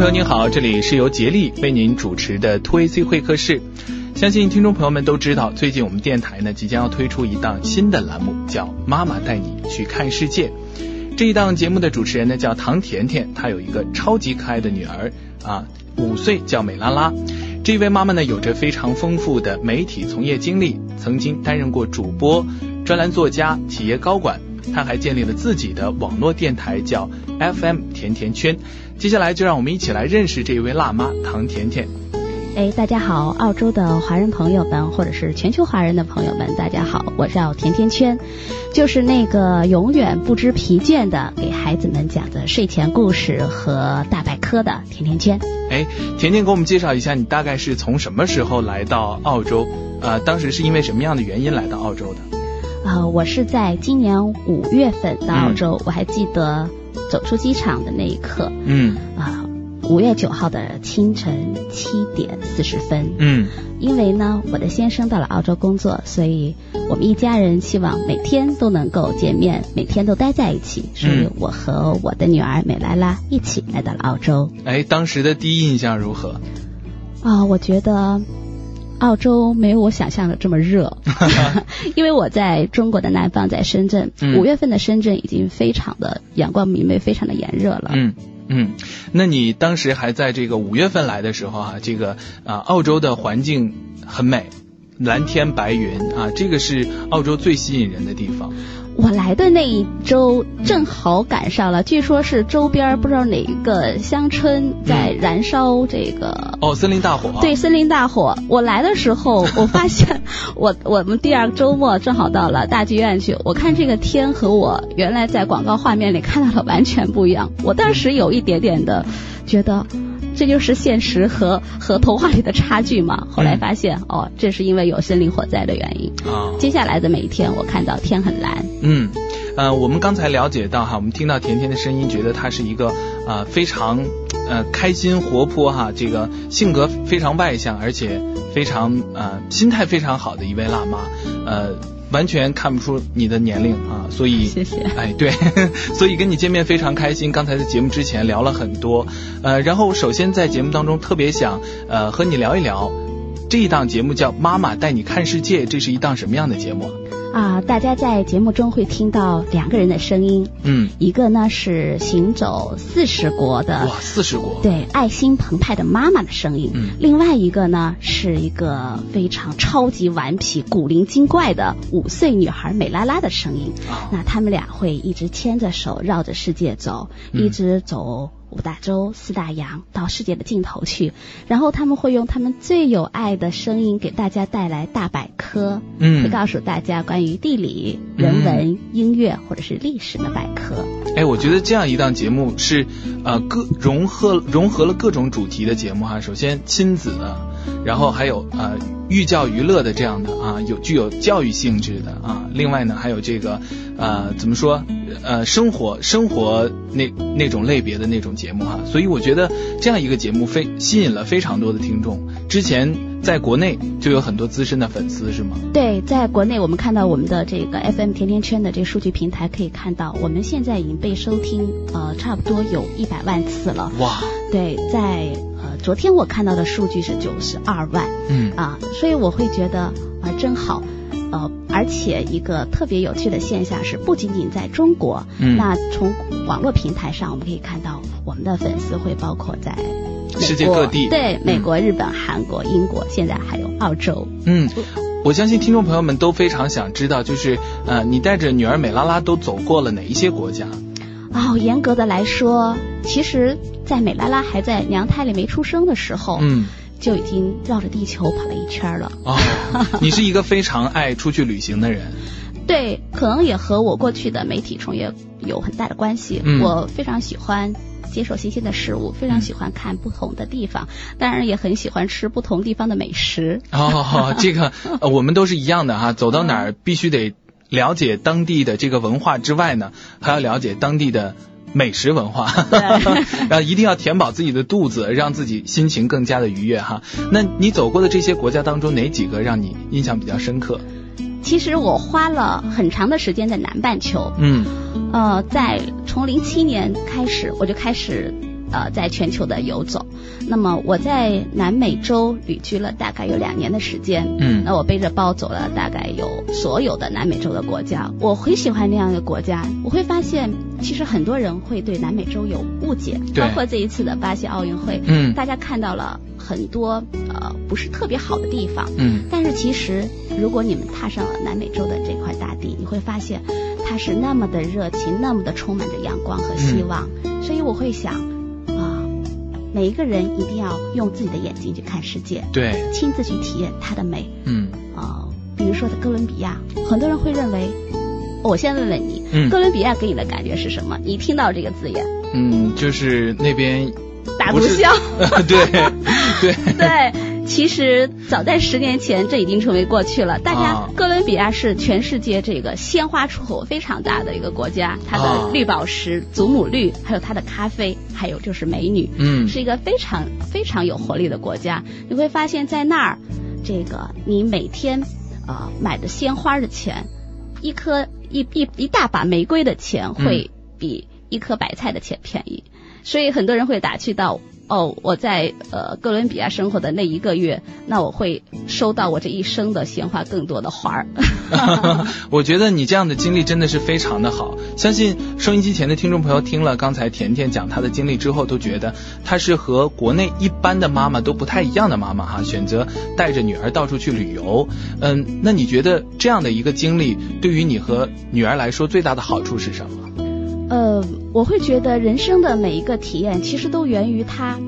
朋友您好，这里是由杰力为您主持的 Two AC 会客室。相信听众朋友们都知道，最近我们电台呢即将要推出一档新的栏目，叫《妈妈带你去看世界》。这一档节目的主持人呢叫唐甜甜，她有一个超级可爱的女儿啊，五岁叫美拉拉。这位妈妈呢有着非常丰富的媒体从业经历，曾经担任过主播、专栏作家、企业高管。她还建立了自己的网络电台，叫 FM 甜甜圈。接下来就让我们一起来认识这一位辣妈唐甜甜。哎，大家好，澳洲的华人朋友们，或者是全球华人的朋友们，大家好，我叫甜甜圈，就是那个永远不知疲倦的给孩子们讲的睡前故事和大百科的甜甜圈。哎，甜甜给我们介绍一下，你大概是从什么时候来到澳洲？呃，当时是因为什么样的原因来到澳洲的？啊，我是在今年五月份到澳洲，我还记得。走出机场的那一刻，嗯啊，五月九号的清晨七点四十分，嗯，因为呢，我的先生到了澳洲工作，所以我们一家人希望每天都能够见面，每天都待在一起，所以我和我的女儿美拉拉一起来到了澳洲。哎，当时的第一印象如何？啊，我觉得。澳洲没有我想象的这么热，因为我在中国的南方，在深圳，五月份的深圳已经非常的阳光明媚，非常的炎热了。嗯嗯，那你当时还在这个五月份来的时候啊，这个啊澳洲的环境很美，蓝天白云啊，这个是澳洲最吸引人的地方。我来的那一周正好赶上了，据说是周边不知道哪一个乡村在燃烧这个哦森林大火。对森林大火，我来的时候 我发现我我们第二个周末正好到了大剧院去，我看这个天和我原来在广告画面里看到的完全不一样，我当时有一点点的觉得。这就是现实和和童话里的差距嘛。后来发现，哦，这是因为有森林火灾的原因。啊，接下来的每一天，我看到天很蓝。嗯，呃，我们刚才了解到哈，我们听到甜甜的声音，觉得她是一个呃非常呃开心活泼哈，这个性格非常外向，而且非常呃心态非常好的一位辣妈，呃。完全看不出你的年龄啊，所以谢谢。哎，对，所以跟你见面非常开心。刚才在节目之前聊了很多，呃，然后首先在节目当中特别想呃和你聊一聊，这一档节目叫《妈妈带你看世界》，这是一档什么样的节目？啊，大家在节目中会听到两个人的声音，嗯，一个呢是行走四十国的哇，四十国。对爱心澎湃的妈妈的声音，嗯，另外一个呢是一个非常超级顽皮、古灵精怪的五岁女孩美拉拉的声音，那他们俩会一直牵着手绕着世界走，一直走。五大洲、四大洋，到世界的尽头去。然后他们会用他们最有爱的声音给大家带来大百科，嗯，会告诉大家关于地理、人文、音乐或者是历史的百科。哎，我觉得这样一档节目是呃各融合融合了各种主题的节目哈。首先亲子，然后还有呃寓教于乐的这样的啊，有具有教育性质的啊。另外呢，还有这个呃怎么说呃生活生活那那种类别的那种。节目哈，所以我觉得这样一个节目非吸引了非常多的听众。之前在国内就有很多资深的粉丝，是吗？对，在国内我们看到我们的这个 FM 甜甜圈的这个数据平台可以看到，我们现在已经被收听呃差不多有一百万次了。哇！对，在呃昨天我看到的数据是九十二万。嗯啊，所以我会觉得啊真好。呃，而且一个特别有趣的现象是，不仅仅在中国，嗯，那从网络平台上我们可以看到，我们的粉丝会包括在世界各地，对，美国、日本、韩国、英国，现在还有澳洲。嗯，我相信听众朋友们都非常想知道，就是呃，你带着女儿美拉拉都走过了哪一些国家？哦，严格的来说，其实，在美拉拉还在娘胎里没出生的时候，嗯。就已经绕着地球跑了一圈了。哦，你是一个非常爱出去旅行的人。对，可能也和我过去的媒体从业有很大的关系。嗯，我非常喜欢接受新鲜的事物，非常喜欢看不同的地方，当然也很喜欢吃不同地方的美食。哦，这个我们都是一样的哈，走到哪儿必须得了解当地的这个文化之外呢，还要了解当地的。美食文化，然后一定要填饱自己的肚子，让自己心情更加的愉悦哈。那你走过的这些国家当中，哪几个让你印象比较深刻？其实我花了很长的时间在南半球，嗯，呃，在从零七年开始，我就开始呃在全球的游走。那么我在南美洲旅居了大概有两年的时间，嗯，那我背着包走了大概有所有的南美洲的国家，我很喜欢那样的国家。我会发现，其实很多人会对南美洲有误解，包括这一次的巴西奥运会，嗯，大家看到了很多呃不是特别好的地方，嗯，但是其实如果你们踏上了南美洲的这块大地，你会发现它是那么的热情，那么的充满着阳光和希望。所以我会想。每一个人一定要用自己的眼睛去看世界，对，亲自去体验它的美。嗯，啊，比如说在哥伦比亚，很多人会认为，我先问问你，嗯，哥伦比亚给你的感觉是什么？你听到这个字眼？嗯，就是那边大毒枭。对 对对。其实早在十年前，这已经成为过去了。大家，哥伦比亚是全世界这个鲜花出口非常大的一个国家，它的绿宝石、祖母绿，还有它的咖啡，还有就是美女，嗯，是一个非常非常有活力的国家。你会发现在那儿，这个你每天呃买的鲜花的钱，一颗一一一大把玫瑰的钱会比一颗白菜的钱便宜，所以很多人会打趣到。哦，我在呃哥伦比亚生活的那一个月，那我会收到我这一生的鲜花更多的花儿。我觉得你这样的经历真的是非常的好，相信收音机前的听众朋友听了刚才甜甜讲她的经历之后，都觉得她是和国内一般的妈妈都不太一样的妈妈哈，选择带着女儿到处去旅游。嗯，那你觉得这样的一个经历对于你和女儿来说最大的好处是什么？呃，我会觉得人生的每一个体验，其实都源于他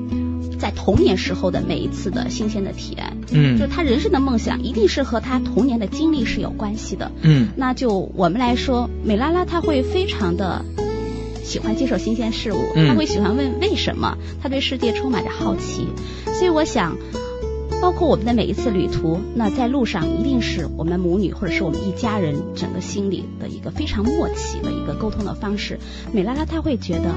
在童年时候的每一次的新鲜的体验。嗯，就他人生的梦想，一定是和他童年的经历是有关系的。嗯，那就我们来说，美拉拉她会非常的喜欢接受新鲜事物，她会喜欢问为什么，她对世界充满着好奇。所以我想。包括我们的每一次旅途，那在路上一定是我们母女或者是我们一家人整个心里的一个非常默契的一个沟通的方式。美拉拉她会觉得，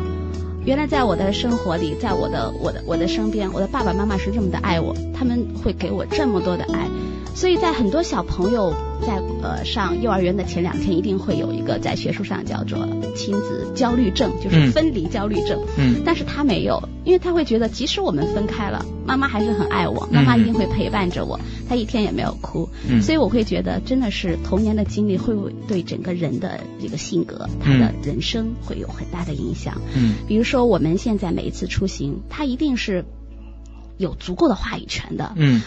原来在我的生活里，在我的我的我的身边，我的爸爸妈妈是这么的爱我，他们会给我这么多的爱。所以在很多小朋友在呃上幼儿园的前两天，一定会有一个在学术上叫做亲子焦虑症，就是分离焦虑症。嗯。但是他没有，因为他会觉得，即使我们分开了，妈妈还是很爱我，妈妈一定会陪伴着我，他一天也没有哭。嗯。所以我会觉得，真的是童年的经历会对整个人的这个性格，他的人生会有很大的影响。嗯。比如说我们现在每一次出行，他一定是有足够的话语权的。嗯。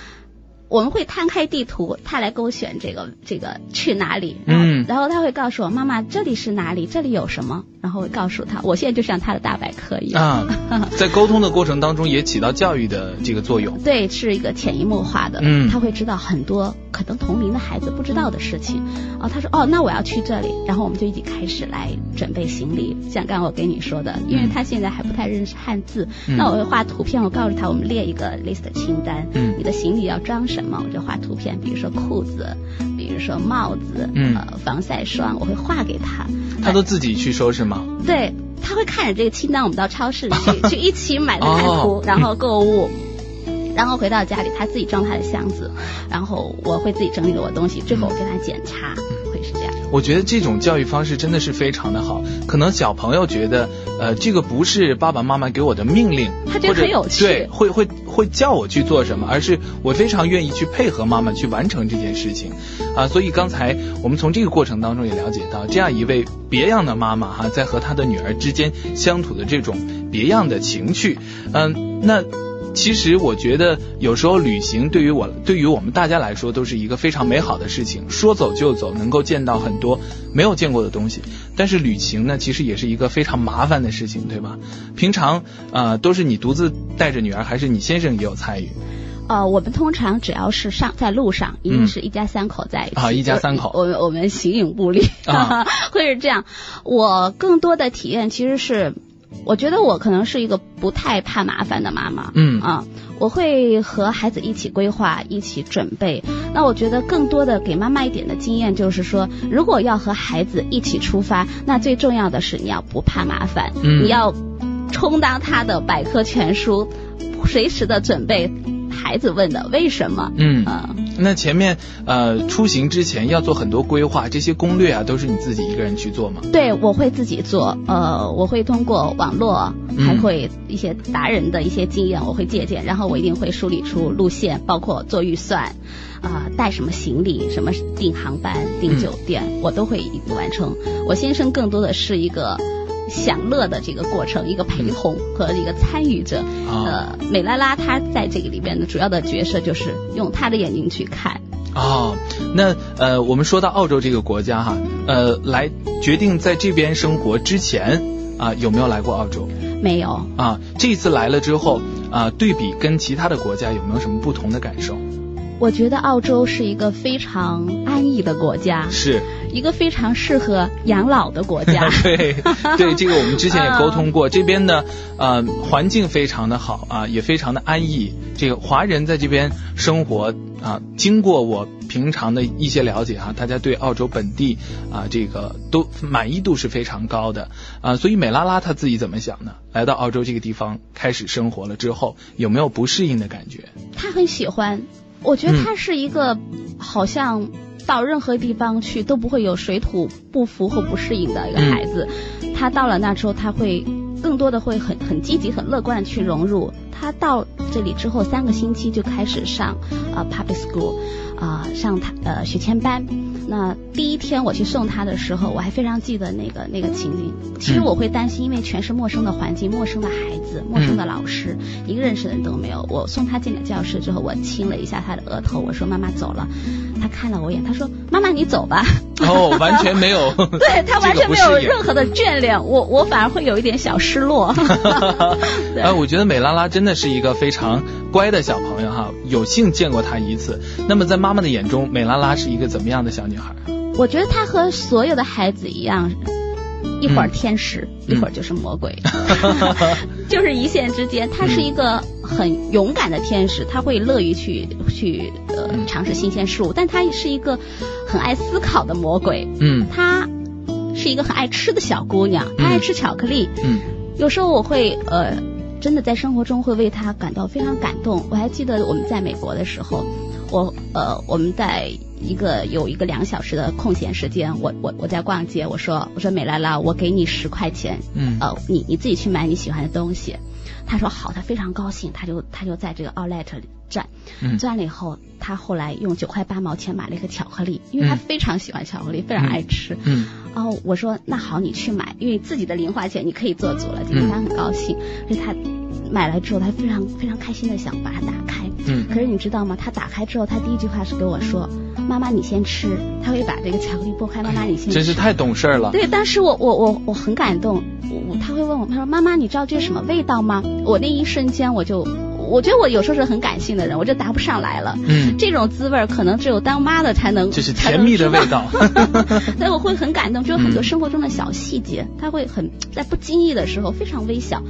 我们会摊开地图，他来勾选这个这个去哪里，嗯，然后他会告诉我妈妈这里是哪里，这里有什么，然后会告诉他，我现在就像他的大百科一样。啊，在沟通的过程当中也起到教育的这个作用，对，是一个潜移默化的，嗯，他会知道很多可能同龄的孩子不知道的事情，哦，他说哦，那我要去这里，然后我们就一起开始来准备行李，像刚刚我跟你说的，因为他现在还不太认识汉字，那我会画图片，我告诉他我们列一个 list 清单，嗯，你的行李要装什么，我就画图片，比如说裤子，比如说帽子，嗯，呃，防晒霜，我会画给他，他都自己去收拾吗？对，他会看着这个清单，我们到超市去 去一起买那看图，然后购物。然后回到家里，他自己装他的箱子，然后我会自己整理我的东西，最后我给他检查，会是这样。我觉得这种教育方式真的是非常的好。可能小朋友觉得，呃，这个不是爸爸妈妈给我的命令，他觉得很有趣，对，会会会叫我去做什么，而是我非常愿意去配合妈妈去完成这件事情。啊，所以刚才我们从这个过程当中也了解到，这样一位别样的妈妈哈，在和她的女儿之间相处的这种别样的情趣。嗯，那。其实我觉得有时候旅行对于我对于我们大家来说都是一个非常美好的事情，说走就走，能够见到很多没有见过的东西。但是旅行呢，其实也是一个非常麻烦的事情，对吧？平常呃都是你独自带着女儿，还是你先生也有参与？呃，我们通常只要是上在路上，一定是一家三口在一起啊，一家三口，我们我们形影不离，会是这样。我更多的体验其实是。我觉得我可能是一个不太怕麻烦的妈妈，嗯。啊，我会和孩子一起规划，一起准备。那我觉得更多的给妈妈一点的经验就是说，如果要和孩子一起出发，那最重要的是你要不怕麻烦，嗯，你要充当他的百科全书，随时的准备孩子问的为什么，嗯。啊。那前面呃出行之前要做很多规划，这些攻略啊都是你自己一个人去做吗？对，我会自己做。呃，我会通过网络，还会一些达人的一些经验，我会借鉴，然后我一定会梳理出路线，包括做预算，啊，带什么行李，什么订航班、订酒店，我都会一完成。我先生更多的是一个。享乐的这个过程，一个陪同和一个参与者。呃，美拉拉她在这个里边的主要的角色就是用她的眼睛去看。哦，那呃，我们说到澳洲这个国家哈，呃，来决定在这边生活之前啊，有没有来过澳洲？没有。啊，这次来了之后啊，对比跟其他的国家有没有什么不同的感受？我觉得澳洲是一个非常安逸的国家。是。一个非常适合养老的国家。对对，这个我们之前也 沟通过，这边呢呃环境非常的好啊，也非常的安逸。这个华人在这边生活啊，经过我平常的一些了解哈，大家对澳洲本地啊这个都满意度是非常高的啊。所以美拉拉她自己怎么想呢？来到澳洲这个地方开始生活了之后，有没有不适应的感觉？她很喜欢，我觉得他是一个好像。到任何地方去都不会有水土不服或不适应的一个孩子，他到了那之后，他会更多的会很很积极、很乐观的去融入。他到这里之后三个星期就开始上啊 public school 啊上他呃学前班。那第一天我去送他的时候，我还非常记得那个那个情景。其实我会担心，因为全是陌生的环境、陌生的孩子、陌生的老师，一个认识的人都没有。我送他进了教室之后，我亲了一下他的额头，我说：“妈妈走了。”他看了我一眼，他说：“妈妈你走吧。”哦，完全没有。对他完全没有任何的眷恋，我我反而会有一点小失落。呃，我觉得美拉拉真的是一个非常乖的小朋友哈，有幸见过她一次。那么在妈妈的眼中，美拉拉是一个怎么样的小女孩？我觉得她和所有的孩子一样，一会儿天使，一会儿就是魔鬼，就是一线之间。她是一个很勇敢的天使，她会乐于去去呃尝试新鲜事物，但她也是一个很爱思考的魔鬼。嗯，她是一个很爱吃的小姑娘，她爱吃巧克力。嗯，有时候我会呃真的在生活中会为他感到非常感动。我还记得我们在美国的时候。我呃，我们在一个有一个两小时的空闲时间，我我我在逛街，我说我说美拉拉，我给你十块钱，嗯，呃，你你自己去买你喜欢的东西。他说好，他非常高兴，他就他就在这个 Outlet 里转，转了以后，他后来用九块八毛钱买了一个巧克力，因为他非常喜欢巧克力，非常爱吃，嗯，然后我说那好，你去买，因为自己的零花钱你可以做足了，今天他很高兴，所以他。买来之后，他非常非常开心的想把它打开。嗯。可是你知道吗？他打开之后，他第一句话是跟我说：“妈妈，你先吃。”他会把这个巧克力剥开，妈妈你先吃。真是太懂事了。对，当时我我我我很感动。我他会问我，他说：“妈妈，你知道这是什么味道吗？”我那一瞬间我就。我觉得我有时候是很感性的人，我就答不上来了。嗯，这种滋味可能只有当妈的才能，就是甜蜜的味道。所以我会很感动，就有很多生活中的小细节，他会很在不经意的时候非常微小，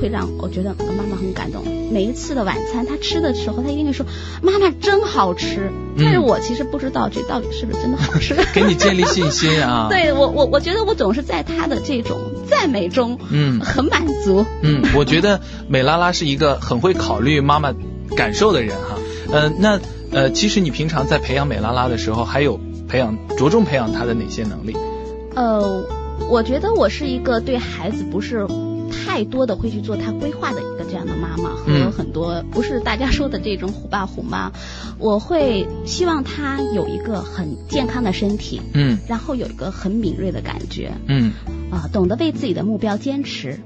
会让我觉得妈妈很感动。每一次的晚餐，他吃的时候，他一定会说：“妈妈真好吃。”但是我其实不知道这到底是不是真的好吃。给你建立信心啊！对我，我我觉得我总是在他的这种赞美中，嗯，很满足。嗯，我觉得美拉拉是一个很会考虑妈妈感受的人哈。呃，那呃，其实你平常在培养美拉拉的时候，还有培养着重培养她的哪些能力？呃，我觉得我是一个对孩子不是。太多的会去做他规划的一个这样的妈妈，和很多不是大家说的这种虎爸虎妈。我会希望他有一个很健康的身体，嗯，然后有一个很敏锐的感觉，嗯，啊，懂得为自己的目标坚持，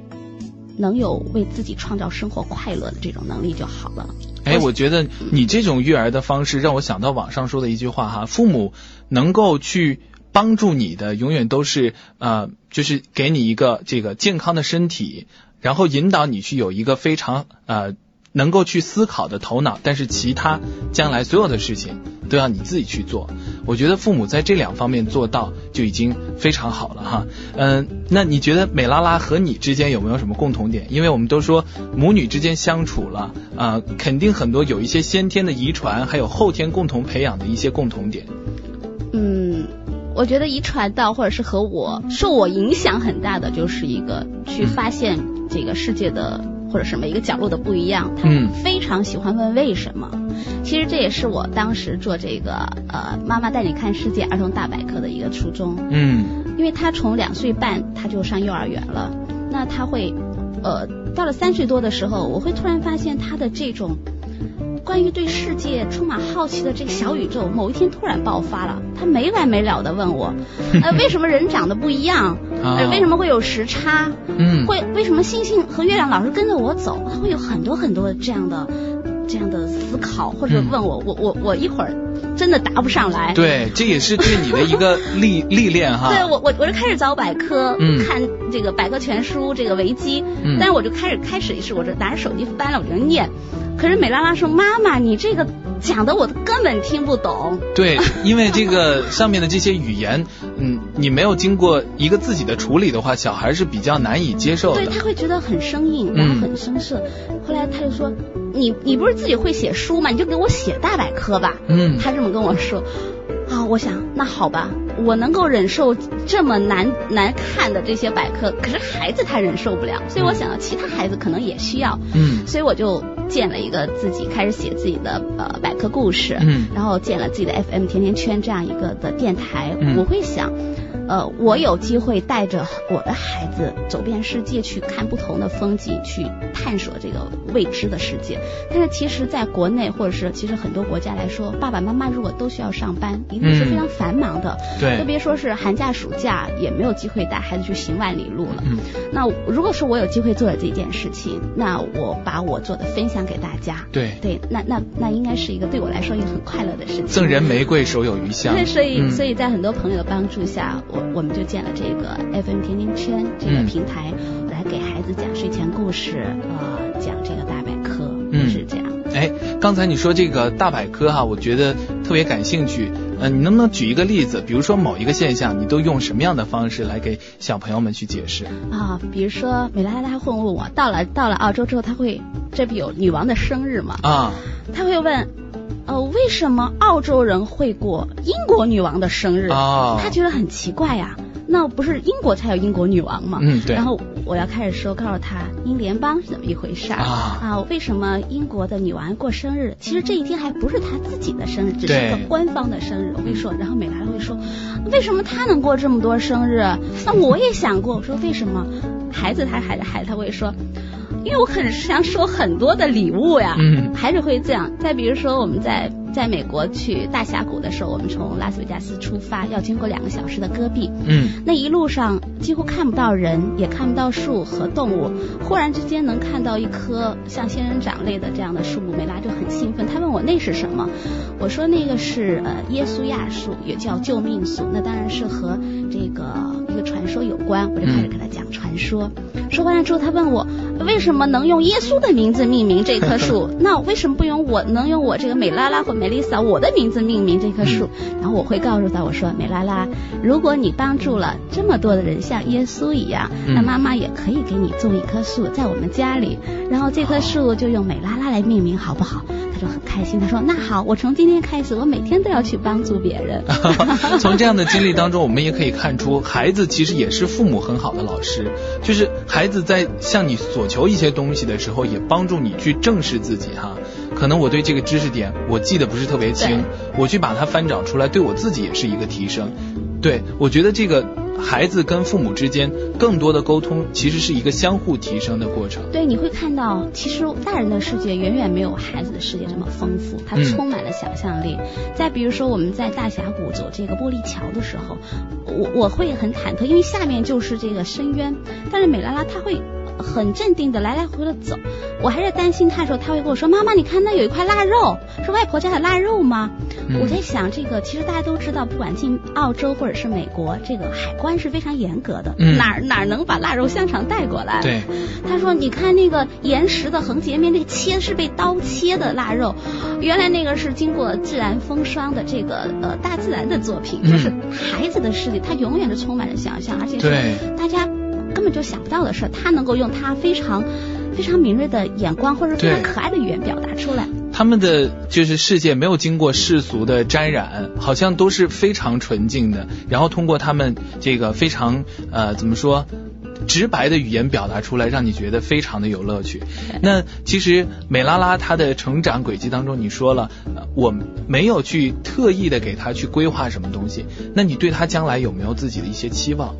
能有为自己创造生活快乐的这种能力就好了。哎，我觉得你这种育儿的方式让我想到网上说的一句话哈，父母能够去。帮助你的永远都是呃，就是给你一个这个健康的身体，然后引导你去有一个非常呃能够去思考的头脑，但是其他将来所有的事情都要你自己去做。我觉得父母在这两方面做到就已经非常好了哈。嗯，那你觉得美拉拉和你之间有没有什么共同点？因为我们都说母女之间相处了啊，肯定很多有一些先天的遗传，还有后天共同培养的一些共同点。嗯。我觉得遗传到或者是和我受我影响很大的，就是一个去发现这个世界的或者是每一个角落的不一样。他非常喜欢问为什么。其实这也是我当时做这个呃妈妈带你看世界儿童大百科的一个初衷。嗯，因为他从两岁半他就上幼儿园了，那他会呃到了三岁多的时候，我会突然发现他的这种。关于对世界充满好奇的这个小宇宙，某一天突然爆发了。他没完没了的问我，呃，为什么人长得不一样？呃，为什么会有时差？嗯，会为什么星星和月亮老是跟着我走？他会有很多很多这样的这样的思考，或者问我，我我我一会儿真的答不上来。对，这也是对你的一个 历历练哈。对我我我就开始找百科，看这个百科全书，这个维基。嗯。但是我就开始开始是我就拿着手机翻了，我就念。可是美拉拉说：“妈妈，你这个讲的我根本听不懂。”对，因为这个上面的这些语言，嗯，你没有经过一个自己的处理的话，小孩是比较难以接受的。对他会觉得很生硬，然后很生涩。后来他就说：“你你不是自己会写书吗？你就给我写大百科吧。”嗯，他这么跟我说。啊，我想那好吧，我能够忍受这么难难看的这些百科，可是孩子他忍受不了，所以我想到其他孩子可能也需要，嗯，所以我就建了一个自己开始写自己的呃百科故事，嗯，然后建了自己的 FM 甜甜圈这样一个的电台，我会想。呃，我有机会带着我的孩子走遍世界，去看不同的风景，去探索这个未知的世界。但是其实，在国内或者是其实很多国家来说，爸爸妈妈如果都需要上班，一定是非常繁忙的。对，特别说是寒假暑假，也没有机会带孩子去行万里路了。嗯。那如果说我有机会做了这件事情，那我把我做的分享给大家。对。对，那那那应该是一个对我来说也很快乐的事情。赠人玫瑰，手有余香。对，所以所以在很多朋友的帮助下。我我们就建了这个 FM 甜甜圈这个平台，来给孩子讲睡前故事，呃，讲这个大百科，是这样。哎，刚才你说这个大百科哈，我觉得特别感兴趣。嗯，你能不能举一个例子？比如说某一个现象，你都用什么样的方式来给小朋友们去解释？啊，比如说美拉拉会问我，到了到了澳洲之后，他会这不有女王的生日吗？啊，他会问。呃，为什么澳洲人会过英国女王的生日？他觉得很奇怪呀。那不是英国才有英国女王吗？嗯，对。然后我要开始说，告诉他英联邦是怎么一回事儿啊？为什么英国的女王过生日？其实这一天还不是她自己的生日，只是一个官方的生日。我会说，然后美兰会说，为什么她能过这么多生日？那我也想过。我说为什么？孩子他孩子孩子他会说。因为我很想收很多的礼物呀，嗯，还是会这样。再比如说，我们在在美国去大峡谷的时候，我们从拉斯维加斯出发，要经过两个小时的戈壁，嗯，那一路上几乎看不到人，也看不到树和动物。忽然之间能看到一棵像仙人掌类的这样的树木，梅拉就很兴奋。他问我那是什么？我说那个是呃耶稣亚树，也叫救命树。那当然是和这个一个传说有关。我就开始给他讲传说。说完了之后，他问我为什么能用耶稣的名字命名这棵树？那为什么不用我能用我这个美拉拉或美丽莎我的名字命名这棵树？然后我会告诉他，我说美拉拉，如果你帮助了这么多的人，像耶稣一样，那妈妈也可以给你种一棵树在我们家里，然后这棵树就用美拉拉来命名，好不好？他就很开心，他说那好，我从今天开始，我每天都要去帮助别人。从这样的经历当中，我们也可以看出，孩子其实也是父母很好的老师，就是。孩子在向你索求一些东西的时候，也帮助你去正视自己哈。可能我对这个知识点我记得不是特别清，我去把它翻找出来，对我自己也是一个提升。对我觉得这个孩子跟父母之间更多的沟通，其实是一个相互提升的过程。对，你会看到，其实大人的世界远远没有孩子的世界这么丰富，它充满了想象力。再比如说，我们在大峡谷走这个玻璃桥的时候，我我会很忐忑，因为下面就是这个深渊，但是美拉拉她会。很镇定的来来回回的走，我还是担心他的时候，他会跟我说：“妈妈，你看那有一块腊肉，是外婆家的腊肉吗？”我在想，这个其实大家都知道，不管进澳洲或者是美国，这个海关是非常严格的，哪哪能把腊肉香肠带过来？对，他说：“你看那个岩石的横截面，那个切是被刀切的腊肉，原来那个是经过自然风霜的这个呃大自然的作品。”就是孩子的世界，他永远是充满着想象，而且是大家。根本就想不到的事，他能够用他非常非常敏锐的眼光，或者非常可爱的语言表达出来。他们的就是世界没有经过世俗的沾染，好像都是非常纯净的。然后通过他们这个非常呃怎么说直白的语言表达出来，让你觉得非常的有乐趣。那其实美拉拉她的成长轨迹当中，你说了，我没有去特意的给她去规划什么东西，那你对她将来有没有自己的一些期望？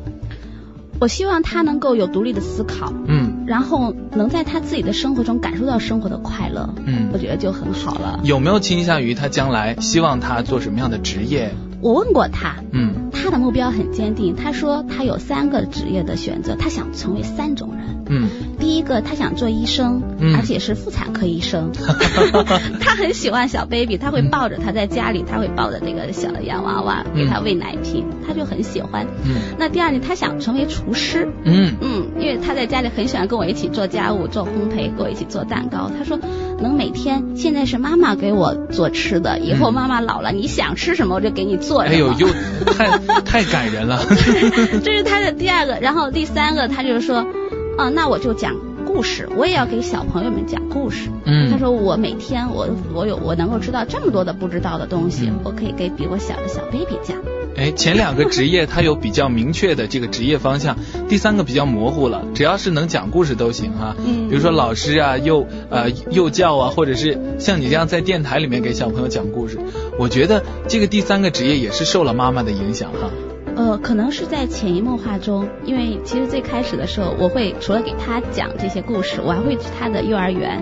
我希望他能够有独立的思考，嗯，然后能在他自己的生活中感受到生活的快乐，嗯，我觉得就很好了。有没有倾向于他将来希望他做什么样的职业？我问过他，嗯，他的目标很坚定。他说他有三个职业的选择，他想成为三种人。嗯，第一个他想做医生，嗯，而且是妇产科医生。他很喜欢小 baby，他会抱着他在家里，他会抱着这个小的洋娃娃给他喂奶瓶，他就很喜欢。嗯，那第二呢，他想成为厨师。嗯嗯，因为他在家里很喜欢跟我一起做家务、做烘焙，跟我一起做蛋糕。他说能每天现在是妈妈给我做吃的，以后妈妈老了，你想吃什么我就给你做。哎呦，又太 太感人了。这是他的第二个，然后第三个，他就是说，啊，那我就讲故事，我也要给小朋友们讲故事。嗯，他说我每天我我有我能够知道这么多的不知道的东西，我可以给比我小的小 baby 讲。哎，前两个职业他有比较明确的这个职业方向，第三个比较模糊了，只要是能讲故事都行哈。嗯，比如说老师啊，幼呃幼教啊，或者是像你这样在电台里面给小朋友讲故事，我觉得这个第三个职业也是受了妈妈的影响哈。呃，可能是在潜移默化中，因为其实最开始的时候，我会除了给他讲这些故事，我还会去他的幼儿园，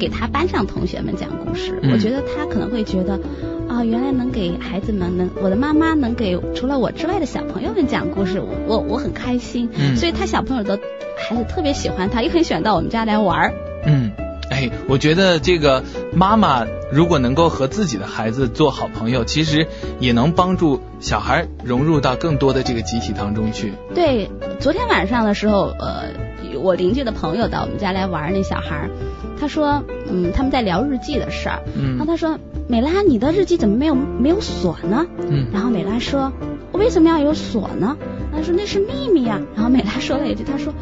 给他班上同学们讲故事。嗯、我觉得他可能会觉得，啊、哦，原来能给孩子们，能我的妈妈能给除了我之外的小朋友们讲故事，我我很开心。嗯，所以他小朋友的孩子特别喜欢他，也很喜欢到我们家来玩儿。嗯。哎，我觉得这个妈妈如果能够和自己的孩子做好朋友，其实也能帮助小孩融入到更多的这个集体当中去。对，昨天晚上的时候，呃，我邻居的朋友到我们家来玩，那小孩，他说，嗯，他们在聊日记的事儿，嗯，然后他说，美拉，你的日记怎么没有没有锁呢？嗯，然后美拉说，我为什么要有锁呢？他说那是秘密啊。然后美拉说了一句，他说。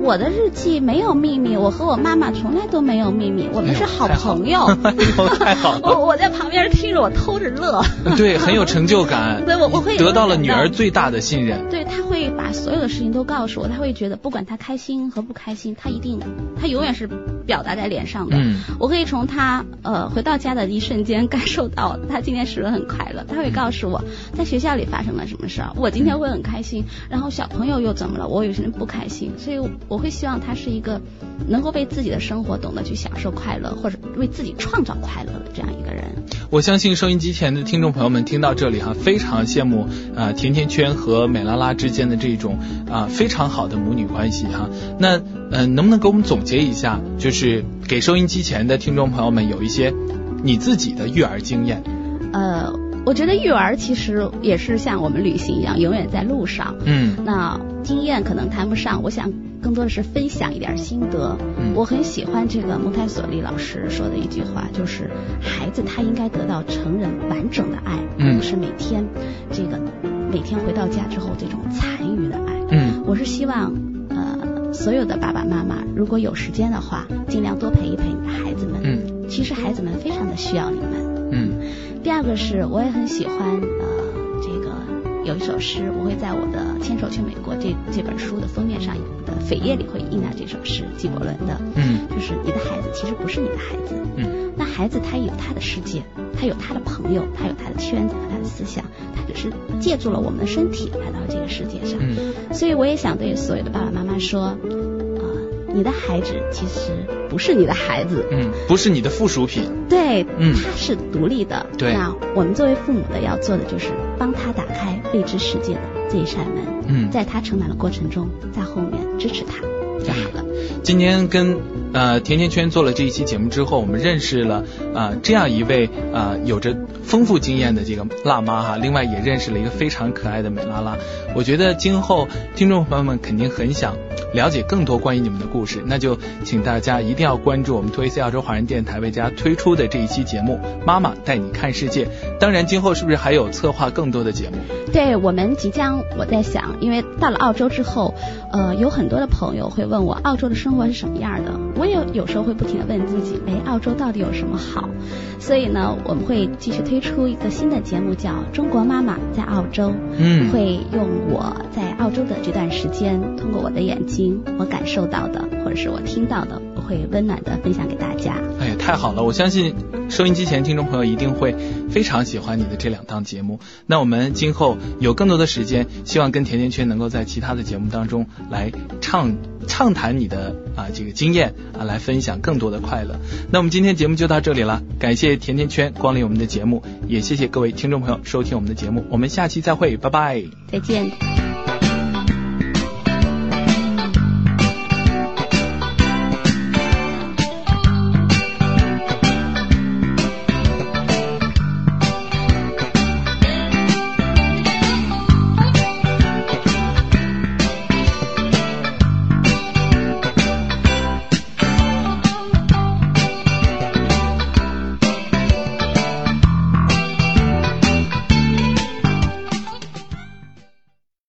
我的日记没有秘密，我和我妈妈从来都没有秘密，我们是好朋友。哎，太好了！我我在旁边听着，我偷着乐。对，很有成就感。对，我我会得到了女儿最大的信任。对，他会把所有的事情都告诉我，他会觉得不管他开心和不开心，他一定他永远是表达在脸上的。嗯，我可以从他呃回到家的一瞬间感受到他今天是不是很快乐。他会告诉我在学校里发生了什么事儿，我今天会很开心，然后小朋友又怎么了，我有些人不开心，所以。我会希望他是一个能够为自己的生活懂得去享受快乐，或者为自己创造快乐的这样一个人。我相信收音机前的听众朋友们听到这里哈，非常羡慕啊、呃、甜甜圈和美拉拉之间的这种啊、呃、非常好的母女关系哈。那嗯、呃，能不能给我们总结一下，就是给收音机前的听众朋友们有一些你自己的育儿经验？呃。我觉得育儿其实也是像我们旅行一样，永远在路上。嗯，那经验可能谈不上，我想更多的是分享一点心得。嗯，我很喜欢这个蒙台梭利老师说的一句话，就是孩子他应该得到成人完整的爱，嗯、而不是每天这个每天回到家之后这种残余的爱。嗯，我是希望呃所有的爸爸妈妈如果有时间的话，尽量多陪一陪你的孩子们。嗯，其实孩子们非常的需要你们。嗯。第二个是，我也很喜欢呃，这个有一首诗，我会在我的《牵手去美国》这这本书的封面上的扉页里会印到这首诗，纪伯伦的，嗯，就是你的孩子其实不是你的孩子，嗯，那孩子他有他的世界，他有他的朋友，他有他的圈子和他的思想，他只是借助了我们的身体来到这个世界上，嗯，所以我也想对所有的爸爸妈妈说。你的孩子其实不是你的孩子，嗯，不是你的附属品，对，嗯，他是独立的，对。那我们作为父母的要做的就是帮他打开未知世界的这一扇门，嗯，在他成长的过程中，在后面支持他。就好了。今天跟呃甜甜圈做了这一期节目之后，我们认识了啊、呃、这样一位啊、呃、有着丰富经验的这个辣妈哈，另外也认识了一个非常可爱的美拉拉。我觉得今后听众朋友们肯定很想了解更多关于你们的故事，那就请大家一定要关注我们 2AC 澳洲华人电台为大家推出的这一期节目《妈妈带你看世界》。当然，今后是不是还有策划更多的节目？对我们即将，我在想，因为到了澳洲之后，呃，有很多的朋友会问我澳洲的生活是什么样的，我也有时候会不停的问自己，哎，澳洲到底有什么好？所以呢，我们会继续推出一个新的节目，叫《中国妈妈在澳洲》。嗯，会用我在澳洲的这段时间，通过我的眼睛，我感受到的，或者是我听到的，我会温暖的分享给大家。哎呀，太好了！我相信收音机前听众朋友一定会非常喜欢你的这两档节目。那我们今后有更多的时间，希望跟甜甜圈能够在其他的节目当中来畅畅谈你的啊这个经验啊，来分享更多的快乐。那我们今天节目就到这里了，感谢甜甜圈光临我们的节目，也谢谢各位听众朋友收听我们的节目，我们下期再会，拜拜，再见。